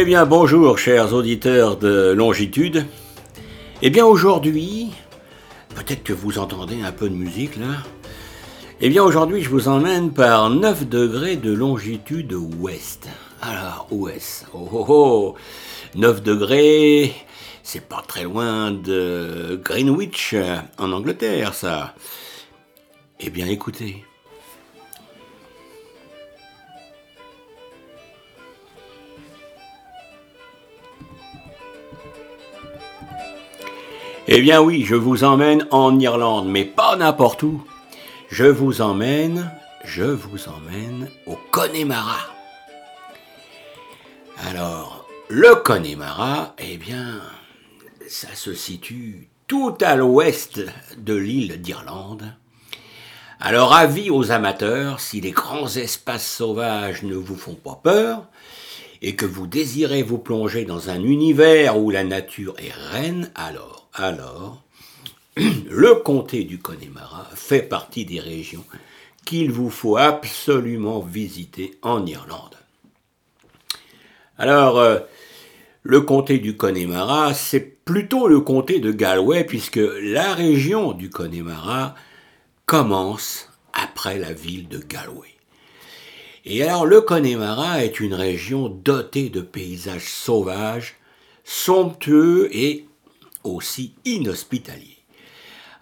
Eh bien bonjour chers auditeurs de Longitude. Eh bien aujourd'hui, peut-être que vous entendez un peu de musique là. Eh bien aujourd'hui je vous emmène par 9 degrés de longitude ouest. Alors ouest, oh oh oh, 9 degrés, c'est pas très loin de Greenwich en Angleterre ça. Eh bien écoutez. Eh bien oui, je vous emmène en Irlande, mais pas n'importe où. Je vous emmène, je vous emmène au Connemara. Alors, le Connemara, eh bien, ça se situe tout à l'ouest de l'île d'Irlande. Alors avis aux amateurs, si les grands espaces sauvages ne vous font pas peur, et que vous désirez vous plonger dans un univers où la nature est reine, alors alors, le comté du Connemara fait partie des régions qu'il vous faut absolument visiter en Irlande. Alors, euh, le comté du Connemara, c'est plutôt le comté de Galway, puisque la région du Connemara commence après la ville de Galway. Et alors, le Connemara est une région dotée de paysages sauvages, somptueux et aussi inhospitalier.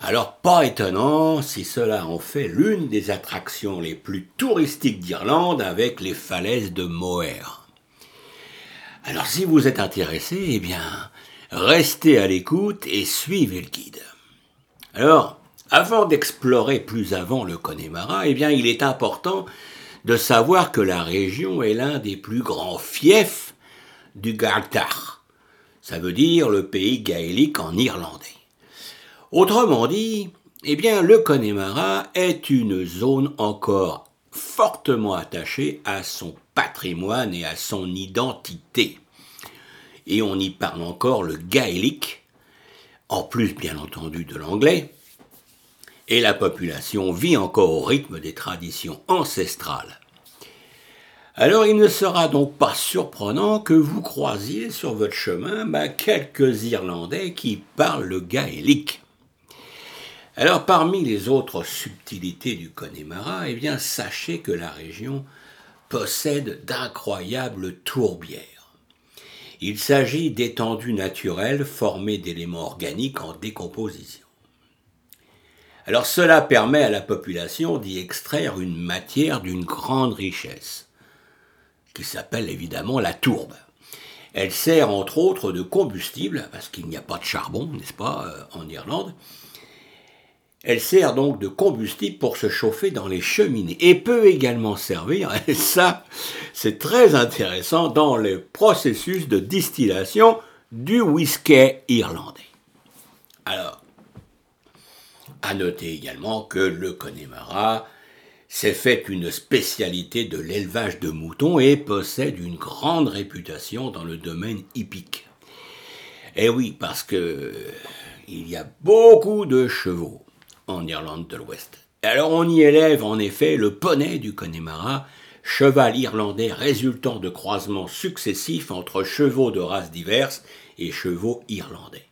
Alors pas étonnant si cela en fait l'une des attractions les plus touristiques d'Irlande avec les falaises de Moher. Alors si vous êtes intéressé, eh bien, restez à l'écoute et suivez le guide. Alors, avant d'explorer plus avant le Connemara, eh bien, il est important de savoir que la région est l'un des plus grands fiefs du Gaeltacht ça veut dire le pays gaélique en irlandais. Autrement dit, eh bien, le Connemara est une zone encore fortement attachée à son patrimoine et à son identité. Et on y parle encore le gaélique, en plus bien entendu de l'anglais, et la population vit encore au rythme des traditions ancestrales. Alors il ne sera donc pas surprenant que vous croisiez sur votre chemin bah, quelques Irlandais qui parlent le gaélique. Alors parmi les autres subtilités du Connemara, eh bien sachez que la région possède d'incroyables tourbières. Il s'agit d'étendues naturelles formées d'éléments organiques en décomposition. Alors cela permet à la population d'y extraire une matière d'une grande richesse qui s'appelle évidemment la tourbe. Elle sert entre autres de combustible, parce qu'il n'y a pas de charbon, n'est-ce pas, euh, en Irlande. Elle sert donc de combustible pour se chauffer dans les cheminées et peut également servir, et ça c'est très intéressant, dans le processus de distillation du whisky irlandais. Alors, à noter également que le Connemara s'est fait une spécialité de l'élevage de moutons et possède une grande réputation dans le domaine hippique. Eh oui, parce que il y a beaucoup de chevaux en Irlande de l'Ouest. Alors on y élève en effet le poney du Connemara, cheval irlandais résultant de croisements successifs entre chevaux de races diverses et chevaux irlandais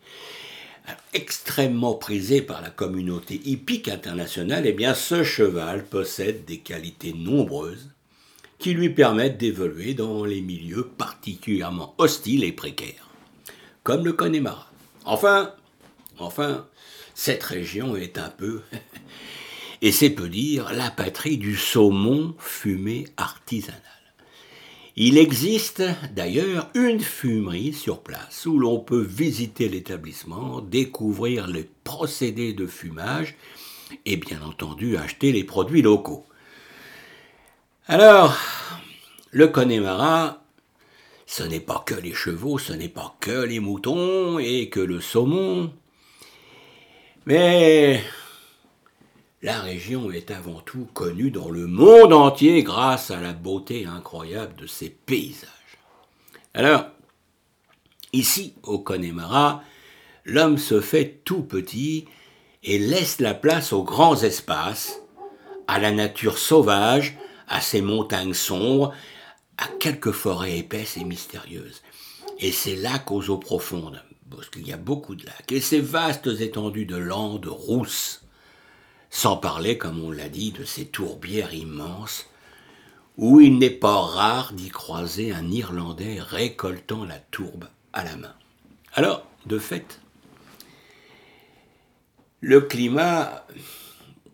extrêmement prisé par la communauté hippique internationale, eh ce cheval possède des qualités nombreuses qui lui permettent d'évoluer dans les milieux particulièrement hostiles et précaires, comme le Connemara. Enfin, enfin, cette région est un peu, et c'est peu dire, la patrie du saumon fumé artisanal. Il existe d'ailleurs une fumerie sur place où l'on peut visiter l'établissement, découvrir les procédés de fumage et bien entendu acheter les produits locaux. Alors, le Connemara, ce n'est pas que les chevaux, ce n'est pas que les moutons et que le saumon, mais la région est avant tout connue dans le monde entier grâce à la beauté incroyable de ses paysages. Alors, ici, au Connemara, l'homme se fait tout petit et laisse la place aux grands espaces, à la nature sauvage, à ses montagnes sombres, à quelques forêts épaisses et mystérieuses, et ces lacs aux eaux profondes, parce qu'il y a beaucoup de lacs, et ces vastes étendues de landes rousses, sans parler, comme on l'a dit, de ces tourbières immenses, où il n'est pas rare d'y croiser un Irlandais récoltant la tourbe à la main. Alors, de fait, le climat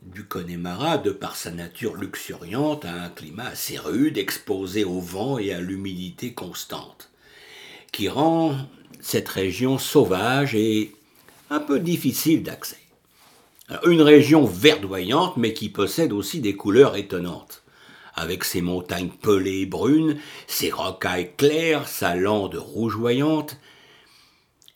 du Connemara, de par sa nature luxuriante, a un climat assez rude, exposé au vent et à l'humidité constante, qui rend cette région sauvage et un peu difficile d'accès. Une région verdoyante, mais qui possède aussi des couleurs étonnantes, avec ses montagnes pelées et brunes, ses rocailles claires, sa lande rougeoyante,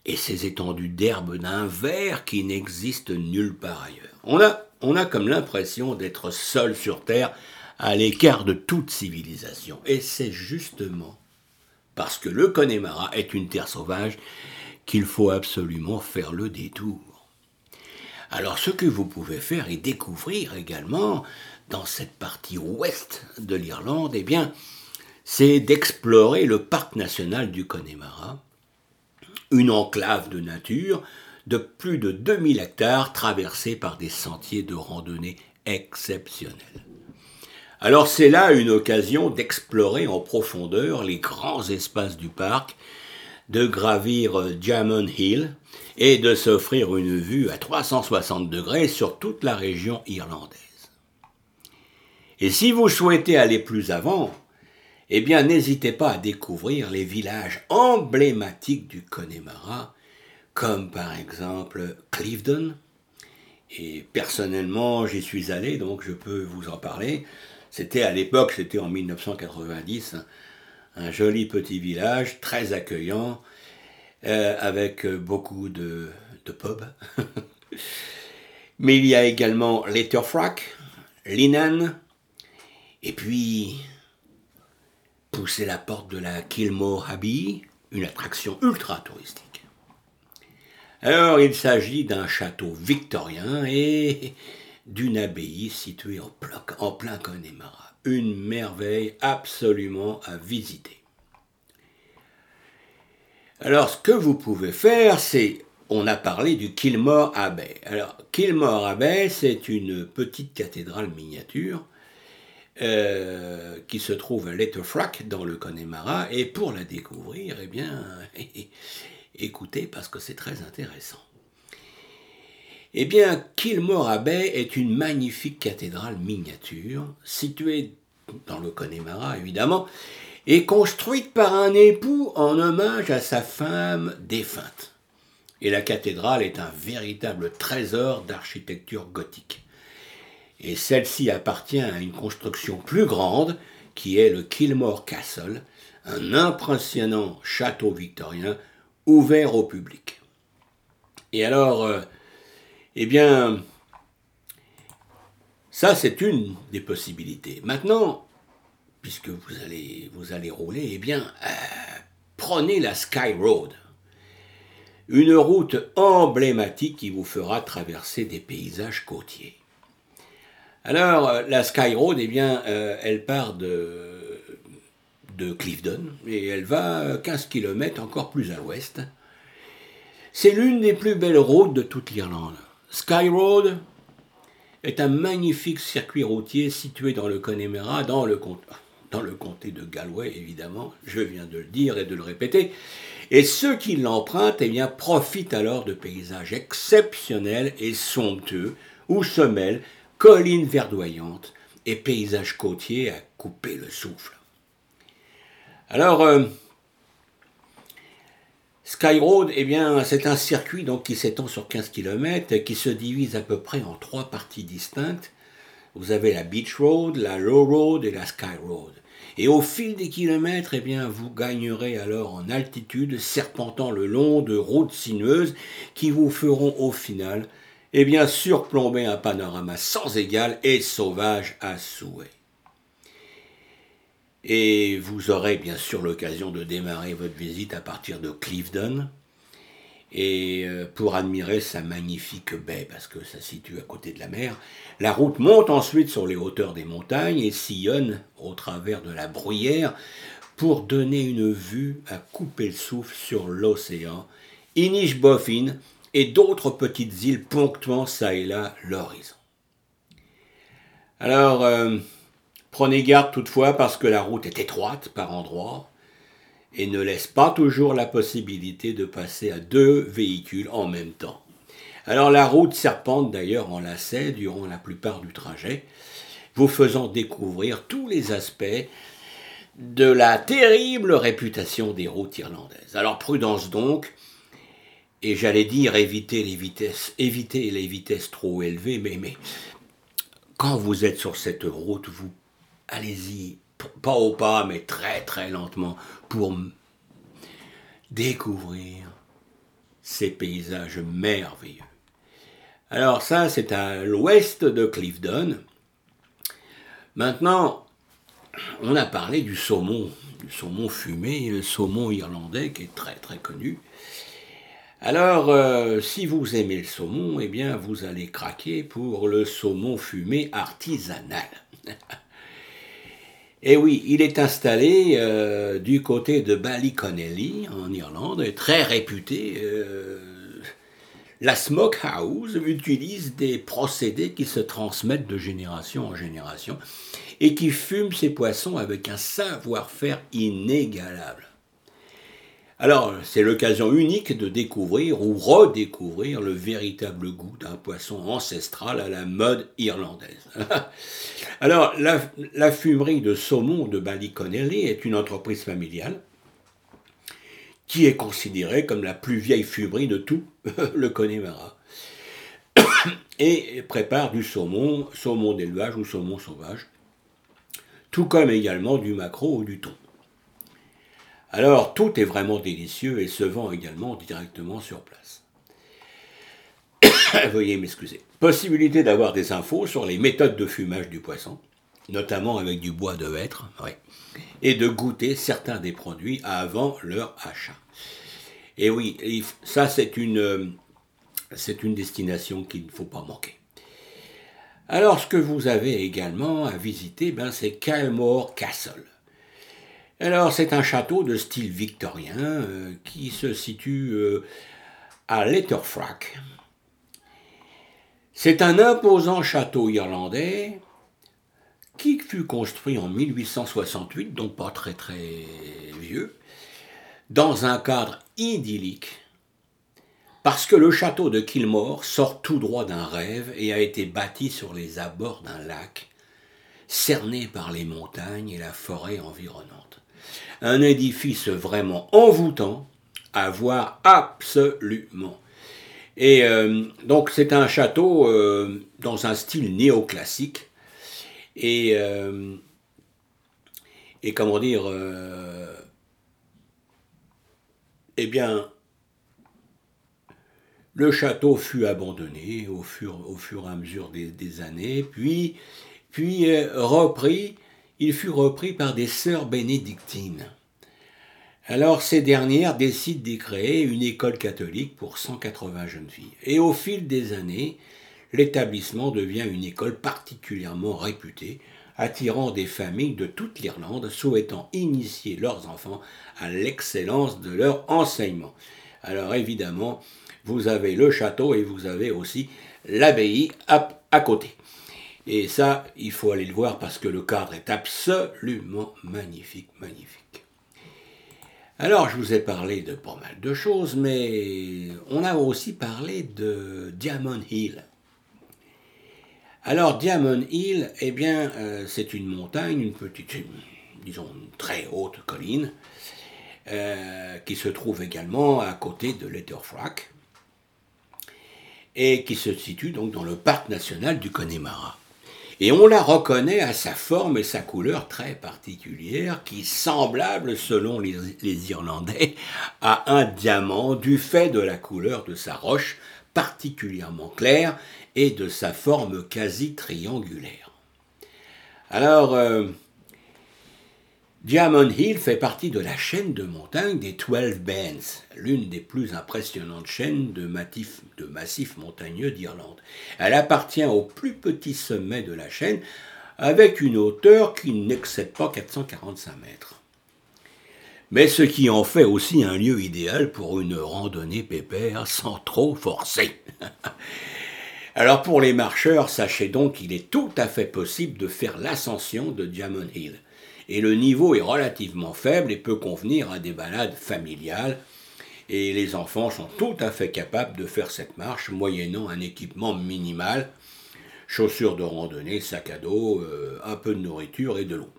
et ses étendues d'herbe d'un vert qui n'existe nulle part ailleurs. On a, on a comme l'impression d'être seul sur Terre, à l'écart de toute civilisation. Et c'est justement parce que le Connemara est une terre sauvage qu'il faut absolument faire le détour. Alors ce que vous pouvez faire et découvrir également dans cette partie ouest de l'Irlande, eh bien, c'est d'explorer le parc national du Connemara, une enclave de nature de plus de 2000 hectares traversée par des sentiers de randonnée exceptionnels. Alors c'est là une occasion d'explorer en profondeur les grands espaces du parc, de gravir Diamond Hill et de s'offrir une vue à 360 degrés sur toute la région irlandaise. Et si vous souhaitez aller plus avant, eh bien n'hésitez pas à découvrir les villages emblématiques du Connemara, comme par exemple Clifton. Et personnellement, j'y suis allé, donc je peux vous en parler. C'était à l'époque, c'était en 1990, un joli petit village, très accueillant, euh, avec beaucoup de, de pubs. Mais il y a également Letterfrack, Linan, et puis pousser la porte de la Kilmore Abbey, une attraction ultra touristique. Alors, il s'agit d'un château victorien et d'une abbaye située en plein, en plein Connemara. Une merveille absolument à visiter. Alors, ce que vous pouvez faire, c'est, on a parlé du Kilmore Abbey. Alors, Kilmore Abbey, c'est une petite cathédrale miniature euh, qui se trouve à Letterfrack dans le Connemara. Et pour la découvrir, eh bien, écoutez parce que c'est très intéressant. Eh bien, Kilmore Abbey est une magnifique cathédrale miniature située dans le Connemara, évidemment, et construite par un époux en hommage à sa femme défunte. Et la cathédrale est un véritable trésor d'architecture gothique et celle-ci appartient à une construction plus grande qui est le Kilmore Castle, un impressionnant château victorien ouvert au public. Et alors, euh, eh bien, ça c'est une des possibilités. Maintenant, puisque vous allez, rouler, eh bien, euh, prenez la Sky Road, une route emblématique qui vous fera traverser des paysages côtiers. Alors, euh, la Sky Road, eh bien, euh, elle part de, de Clifton et elle va 15 km encore plus à l'ouest. C'est l'une des plus belles routes de toute l'Irlande. Sky Road est un magnifique circuit routier situé dans le Connemara, dans le, comté de Galway, évidemment, je viens de le dire et de le répéter. Et ceux qui l'empruntent eh bien, profitent alors de paysages exceptionnels et somptueux où se mêlent collines verdoyantes et paysages côtiers à couper le souffle. Alors, euh, Sky Road, eh bien, c'est un circuit donc, qui s'étend sur 15 km, qui se divise à peu près en trois parties distinctes. Vous avez la Beach Road, la Low Road et la Sky Road. Et au fil des kilomètres, eh bien, vous gagnerez alors en altitude, serpentant le long de routes sinueuses qui vous feront au final et bien surplomber un panorama sans égal et sauvage à souhait. Et vous aurez bien sûr l'occasion de démarrer votre visite à partir de Clifton, et euh, pour admirer sa magnifique baie, parce que ça situe à côté de la mer. La route monte ensuite sur les hauteurs des montagnes et sillonne au travers de la bruyère pour donner une vue à couper le souffle sur l'océan, Inishbofin et d'autres petites îles ponctuant ça et là l'horizon. Alors, euh, prenez garde toutefois parce que la route est étroite par endroits et ne laisse pas toujours la possibilité de passer à deux véhicules en même temps. Alors la route serpente d'ailleurs en lacet durant la plupart du trajet, vous faisant découvrir tous les aspects de la terrible réputation des routes irlandaises. Alors prudence donc, et j'allais dire éviter les vitesses, éviter les vitesses trop élevées, mais, mais quand vous êtes sur cette route, vous allez-y pas au pas, mais très très lentement pour découvrir ces paysages merveilleux. Alors ça, c'est à l'ouest de Clifton. Maintenant, on a parlé du saumon, du saumon fumé, le saumon irlandais qui est très très connu. Alors, euh, si vous aimez le saumon, eh bien, vous allez craquer pour le saumon fumé artisanal. Et eh oui, il est installé euh, du côté de Ballyconnelly, en Irlande, très réputé. Euh, la Smokehouse utilise des procédés qui se transmettent de génération en génération et qui fument ses poissons avec un savoir-faire inégalable. Alors, c'est l'occasion unique de découvrir ou redécouvrir le véritable goût d'un poisson ancestral à la mode irlandaise. Alors, la, fumerie de saumon de Ballyconnelly est une entreprise familiale qui est considérée comme la plus vieille fumerie de tout le Connemara et prépare du saumon, saumon d'élevage ou saumon sauvage, tout comme également du maquereau ou du thon. Alors tout est vraiment délicieux et se vend également directement sur place. Veuillez m'excuser. Possibilité d'avoir des infos sur les méthodes de fumage du poisson, notamment avec du bois de hêtre, et de goûter certains des produits avant leur achat. Et oui, ça c'est une, c'est une destination qu'il ne faut pas manquer. Alors ce que vous avez également à visiter, ben, c'est Calmore Castle. Alors, c'est un château de style victorien euh, qui se situe euh, à Letterfrack. C'est un imposant château irlandais qui fut construit en 1868, donc pas très très vieux, dans un cadre idyllique, parce que le château de Kilmore sort tout droit d'un rêve et a été bâti sur les abords d'un lac, cerné par les montagnes et la forêt environnante un édifice vraiment envoûtant à voir absolument. Et euh, donc c'est un château euh, dans un style néoclassique. Et, euh, comment dire, eh bien, le château fut abandonné au fur, au fur et à mesure des, des années, puis, puis repris il fut repris par des sœurs bénédictines. Alors ces dernières décident d'y créer une école catholique pour 180 jeunes filles. Et au fil des années, l'établissement devient une école particulièrement réputée, attirant des familles de toute l'Irlande souhaitant initier leurs enfants à l'excellence de leur enseignement. Alors évidemment, vous avez le château et vous avez aussi l'abbaye à côté. Et ça, il faut aller le voir parce que le cadre est absolument magnifique, magnifique. Alors, je vous ai parlé de pas mal de choses, mais on a aussi parlé de Diamond Hill. Alors, Diamond Hill, eh bien, euh, c'est une montagne, une petite, disons, une très haute colline, euh, qui se trouve également à côté de Letterfrack, et qui se situe donc dans le parc national du Connemara. Et on la reconnaît à sa forme et sa couleur très particulière, qui semblable, selon les, Irlandais, à un diamant du fait de la couleur de sa roche particulièrement claire et de sa forme quasi triangulaire. Alors, euh, Diamond Hill fait partie de la chaîne de montagnes des Twelve Bands, l'une des plus impressionnantes chaînes de, massifs montagneux d'Irlande. Elle appartient au plus petit sommet de la chaîne, avec une hauteur qui n'excède pas 445 mètres. mais ce qui en fait aussi un lieu idéal pour une randonnée pépère sans trop forcer. Alors pour les marcheurs, sachez donc qu'il est tout à fait possible de faire l'ascension de Diamond Hill. Et le niveau est relativement faible et peut convenir à des balades familiales. Et les enfants sont tout à fait capables de faire cette marche moyennant un équipement minimal, chaussures de randonnée, sac à dos, euh, un peu de nourriture et de l'eau.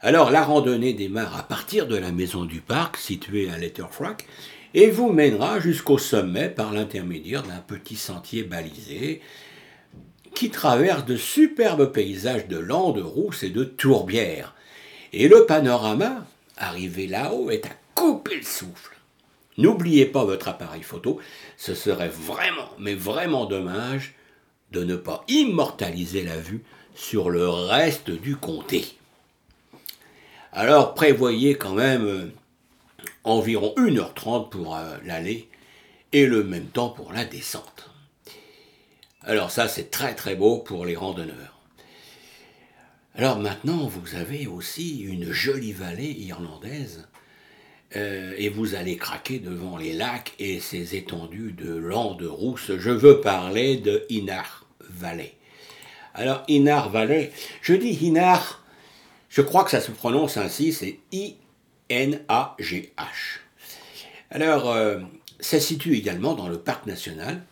Alors la randonnée démarre à partir de la maison du parc située à Letterfrock et vous mènera jusqu'au sommet par l'intermédiaire d'un petit sentier balisé qui traverse de superbes paysages de landes rousses et de tourbières. Et le panorama, arrivé là-haut, est à couper le souffle. N'oubliez pas votre appareil photo, ce serait vraiment, mais vraiment dommage de ne pas immortaliser la vue sur le reste du comté. Alors prévoyez quand même euh, environ 1h30 pour euh, l'aller et le même temps pour la descente. Alors ça, c'est très très beau pour les randonneurs. Alors maintenant, vous avez aussi une jolie vallée irlandaise euh, et vous allez craquer devant les lacs et ces étendues de landes rousses. Je veux parler de Inar Valley. Alors Inar Valley, je dis Inar, je crois que ça se prononce ainsi, c'est I N-A-G-H. Alors, euh, ça se situe également dans le parc national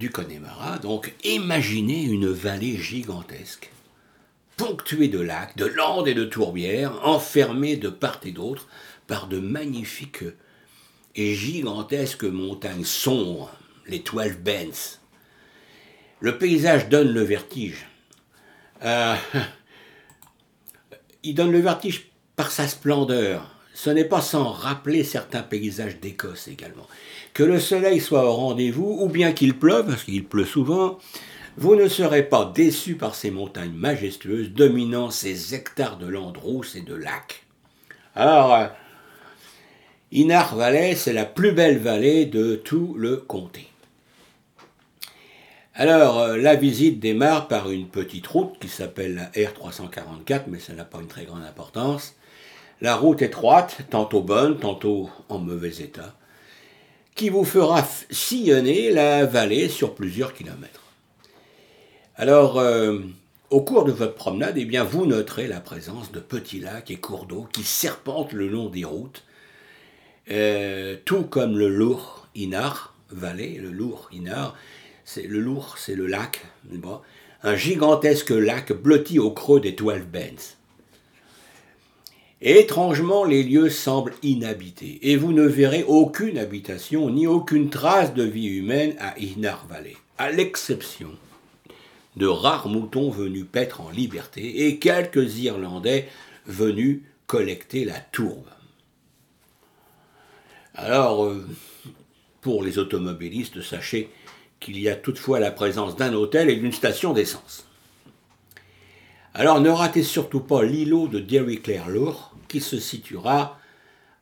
du Connemara. Donc, imaginez une vallée gigantesque, ponctuée de lacs, de landes et de tourbières, enfermée de part et d'autre par de magnifiques et gigantesques montagnes sombres, les Twelve Bends. Le paysage donne le vertige. Euh, il donne le vertige par sa splendeur. Ce n'est pas sans rappeler certains paysages d'Écosse également. Que le soleil soit au rendez-vous, ou bien qu'il pleuve, parce qu'il pleut souvent, vous ne serez pas déçus par ces montagnes majestueuses dominant ces hectares de landes rousses et de lacs. Alors, euh, Inar Valley, c'est la plus belle vallée de tout le comté. Alors, euh, la visite démarre par une petite route qui s'appelle la R344, mais ça n'a pas une très grande importance. La route étroite, tantôt bonne, tantôt en mauvais état, qui vous fera sillonner la vallée sur plusieurs kilomètres. Alors, euh, au cours de votre promenade, eh bien, vous noterez la présence de petits lacs et cours d'eau qui serpentent le long des routes, euh, tout comme le Lourd Inar vallée, le Lourd Inar, c'est le Lourd, c'est le lac, un gigantesque lac blotti au creux des Twelve Bends. Étrangement, les lieux semblent inhabités, et vous ne verrez aucune habitation ni aucune trace de vie humaine à Inar Valley, à l'exception de rares moutons venus paître en liberté et quelques Irlandais venus collecter la tourbe. Alors, euh, pour les automobilistes, sachez qu'il y a toutefois la présence d'un hôtel et d'une station d'essence. Alors ne ratez surtout pas l'îlot de Derry Clare Lourd qui se situera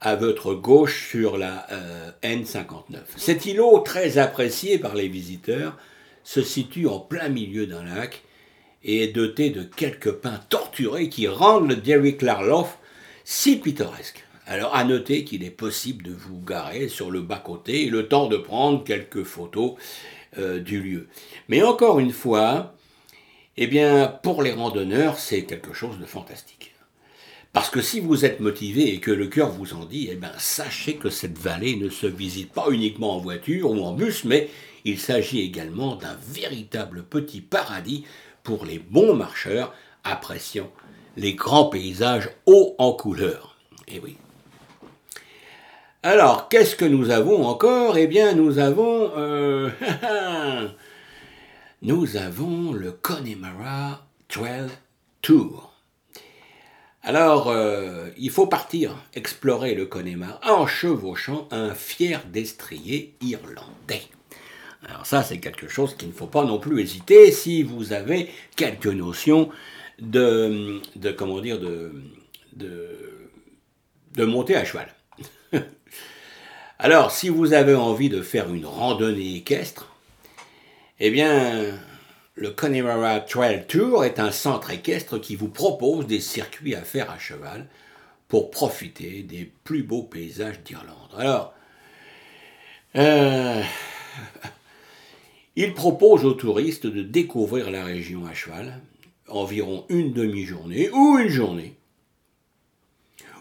à votre gauche sur la euh, N59. Cet îlot, très apprécié par les visiteurs, se situe en plein milieu d'un lac et est doté de quelques pins torturés qui rendent le Derry Clare Lough si pittoresque. Alors à noter qu'il est possible de vous garer sur le bas-côté et le temps de prendre quelques photos euh, du lieu. Mais encore une fois, eh bien, pour les randonneurs, c'est quelque chose de fantastique. Parce que si vous êtes motivé et que le cœur vous en dit, eh bien, sachez que cette vallée ne se visite pas uniquement en voiture ou en bus, mais il s'agit également d'un véritable petit paradis pour les bons marcheurs appréciant les grands paysages hauts en couleur. Eh oui. Alors, qu'est-ce que nous avons encore? Eh bien, nous avons... Euh, nous avons le Connemara Trail Tour. Alors, euh, il faut partir explorer le Connemara en chevauchant un fier destrier irlandais. Alors ça, c'est quelque chose qu'il ne faut pas non plus hésiter si vous avez quelques notions de, de comment dire, de, de, de monter à cheval. Alors, si vous avez envie de faire une randonnée équestre, eh bien, le Connemara Trail Tour est un centre équestre qui vous propose des circuits à faire à cheval pour profiter des plus beaux paysages d'Irlande. Alors, euh, il propose aux touristes de découvrir la région à cheval, environ une demi-journée ou une journée.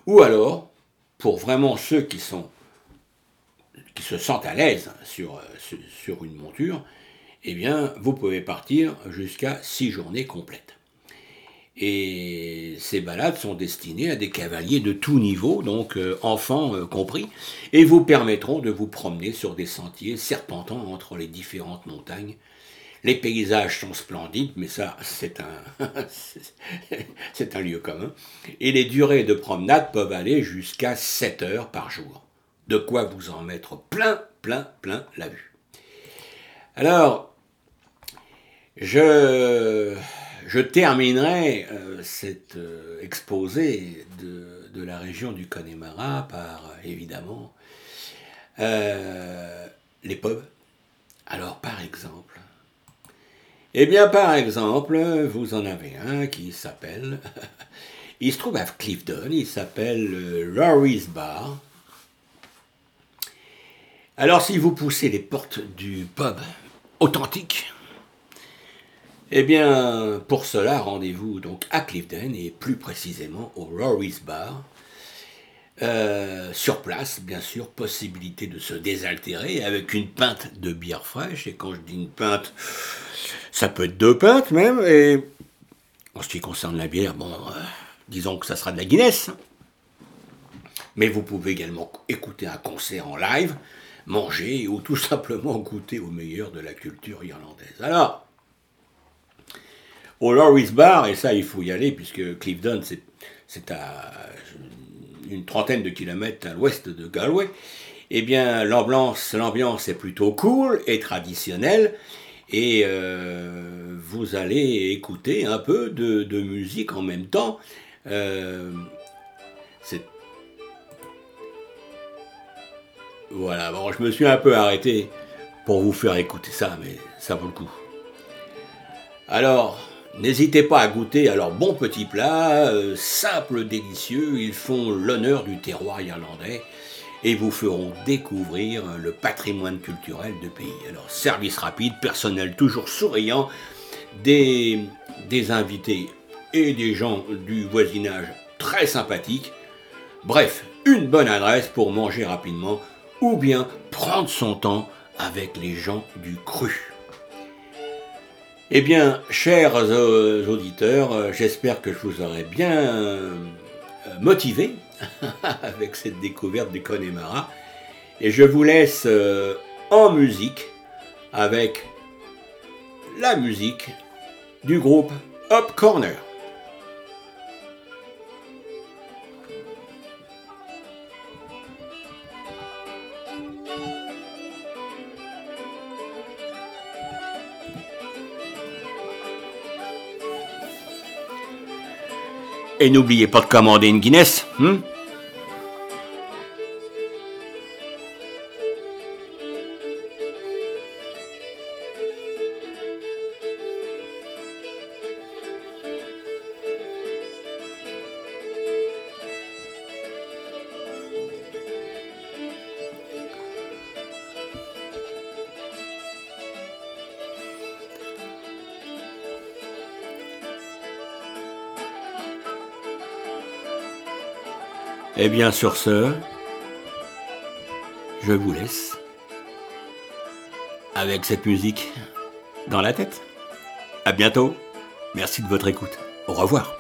Ou alors, pour vraiment ceux qui sont qui se sentent à l'aise sur, sur une monture, eh bien, vous pouvez partir jusqu'à six journées complètes. Et ces balades sont destinées à des cavaliers de tout niveau, donc euh, enfants euh, compris, et vous permettront de vous promener sur des sentiers serpentants entre les différentes montagnes. Les paysages sont splendides, mais ça, c'est un, c'est un lieu commun. Et les durées de promenade peuvent aller jusqu'à 7 heures par jour. De quoi vous en mettre plein, plein, plein la vue. Alors, je terminerai euh, cet euh, exposé de, la région du Connemara par, évidemment, euh, les pubs. Alors, par exemple, eh bien, par exemple, vous en avez un qui s'appelle, il se trouve à Clifton, il s'appelle Rory's Bar. Alors, si vous poussez les portes du pub authentique, eh bien, pour cela, rendez-vous donc à Clifton et plus précisément au Rory's Bar. Euh, sur place, bien sûr, possibilité de se désaltérer avec une pinte de bière fraîche. Et quand je dis une pinte, ça peut être deux pintes même. Et en ce qui concerne la bière, euh, disons que ça sera de la Guinness. Mais vous pouvez également écouter un concert en live, manger ou tout simplement goûter au meilleur de la culture irlandaise. Alors, au Lorry's Bar, et ça il faut y aller puisque Clifton c'est à une trentaine de kilomètres à l'ouest de Galway, eh bien l'ambiance, l'ambiance est plutôt cool et traditionnelle et euh, vous allez écouter un peu de, musique en même temps. Euh, voilà, bon, je me suis un peu arrêté pour vous faire écouter ça, mais ça vaut le coup. Alors, N'hésitez pas à goûter à leurs bons petits plats, euh, simples, délicieux, ils font l'honneur du terroir irlandais et vous feront découvrir le patrimoine culturel du pays. Alors, service rapide, personnel toujours souriant, des, des invités et des gens du voisinage très sympathiques. Bref, une bonne adresse pour manger rapidement ou bien prendre son temps avec les gens du cru. Eh bien, chers auditeurs, euh, j'espère que je vous aurai bien euh, motivé avec cette découverte du Connemara. Et je vous laisse euh, en musique avec la musique du groupe Up Corner. Et n'oubliez pas de commander une Guinness. Hein Eh bien, sur ce, je vous laisse avec cette musique dans la tête. À bientôt. Merci de votre écoute. Au revoir.